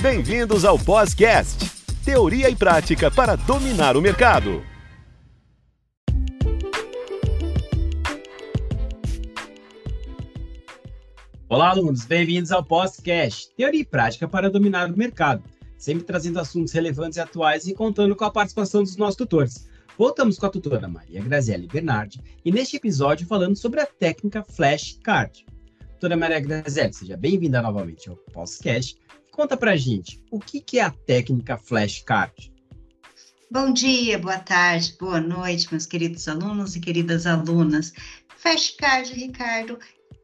Bem-vindos ao Podcast, teoria e prática para dominar o mercado. Olá, alunos, bem-vindos ao Podcast, teoria e prática para dominar o mercado, sempre trazendo assuntos relevantes e atuais e contando com a participação dos nossos tutores. Voltamos com a tutora Maria Graziele Bernardi e neste episódio falando sobre a técnica flashcard. Doutora Maria Graziele, seja bem-vinda novamente ao podcast. Conta pra gente, o que, que é a técnica flashcard? Bom dia, boa tarde, boa noite, meus queridos alunos e queridas alunas. Flashcard, Ricardo,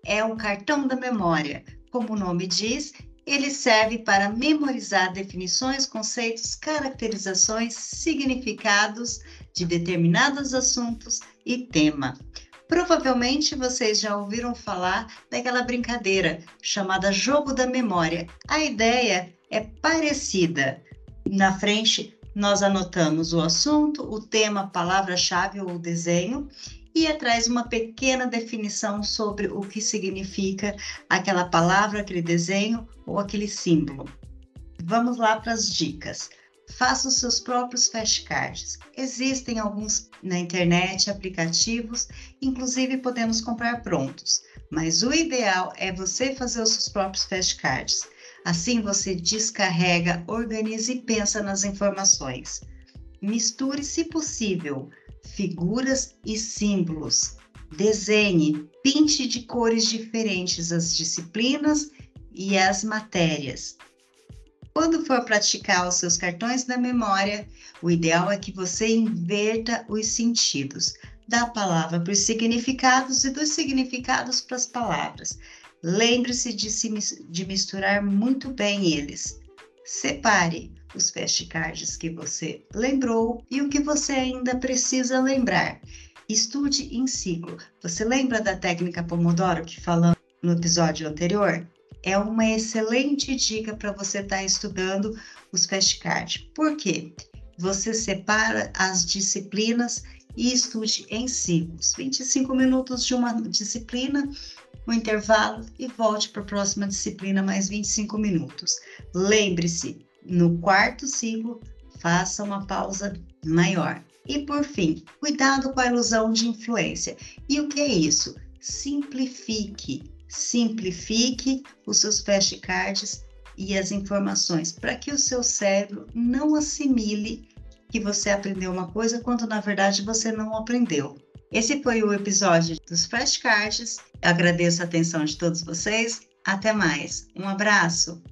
é o cartão da memória. Como o nome diz, ele serve para memorizar definições, conceitos, caracterizações, significados de determinados assuntos e tema. Provavelmente vocês já ouviram falar daquela brincadeira chamada jogo da memória. A ideia é parecida. Na frente, nós anotamos o assunto, o tema, palavra-chave ou desenho, e atrás uma pequena definição sobre o que significa aquela palavra, aquele desenho ou aquele símbolo. Vamos lá para as dicas faça os seus próprios flashcards. Existem alguns na internet, aplicativos, inclusive podemos comprar prontos, mas o ideal é você fazer os seus próprios flashcards. Assim você descarrega, organiza e pensa nas informações. Misture, se possível, figuras e símbolos. Desenhe, pinte de cores diferentes as disciplinas e as matérias. Quando for praticar os seus cartões da memória, o ideal é que você inverta os sentidos da palavra para os significados e dos significados para as palavras. Lembre-se de, de misturar muito bem eles. Separe os flashcards que você lembrou e o que você ainda precisa lembrar. Estude em ciclo. Você lembra da técnica Pomodoro que falamos no episódio anterior? É uma excelente dica para você estar tá estudando os flashcards. Por quê? Você separa as disciplinas e estude em ciclos. 25 minutos de uma disciplina, um intervalo e volte para a próxima disciplina mais 25 minutos. Lembre-se, no quarto ciclo, faça uma pausa maior. E por fim, cuidado com a ilusão de influência. E o que é isso? Simplifique simplifique os seus flashcards e as informações para que o seu cérebro não assimile que você aprendeu uma coisa quando na verdade você não aprendeu. Esse foi o episódio dos flashcards. Eu agradeço a atenção de todos vocês. Até mais. Um abraço.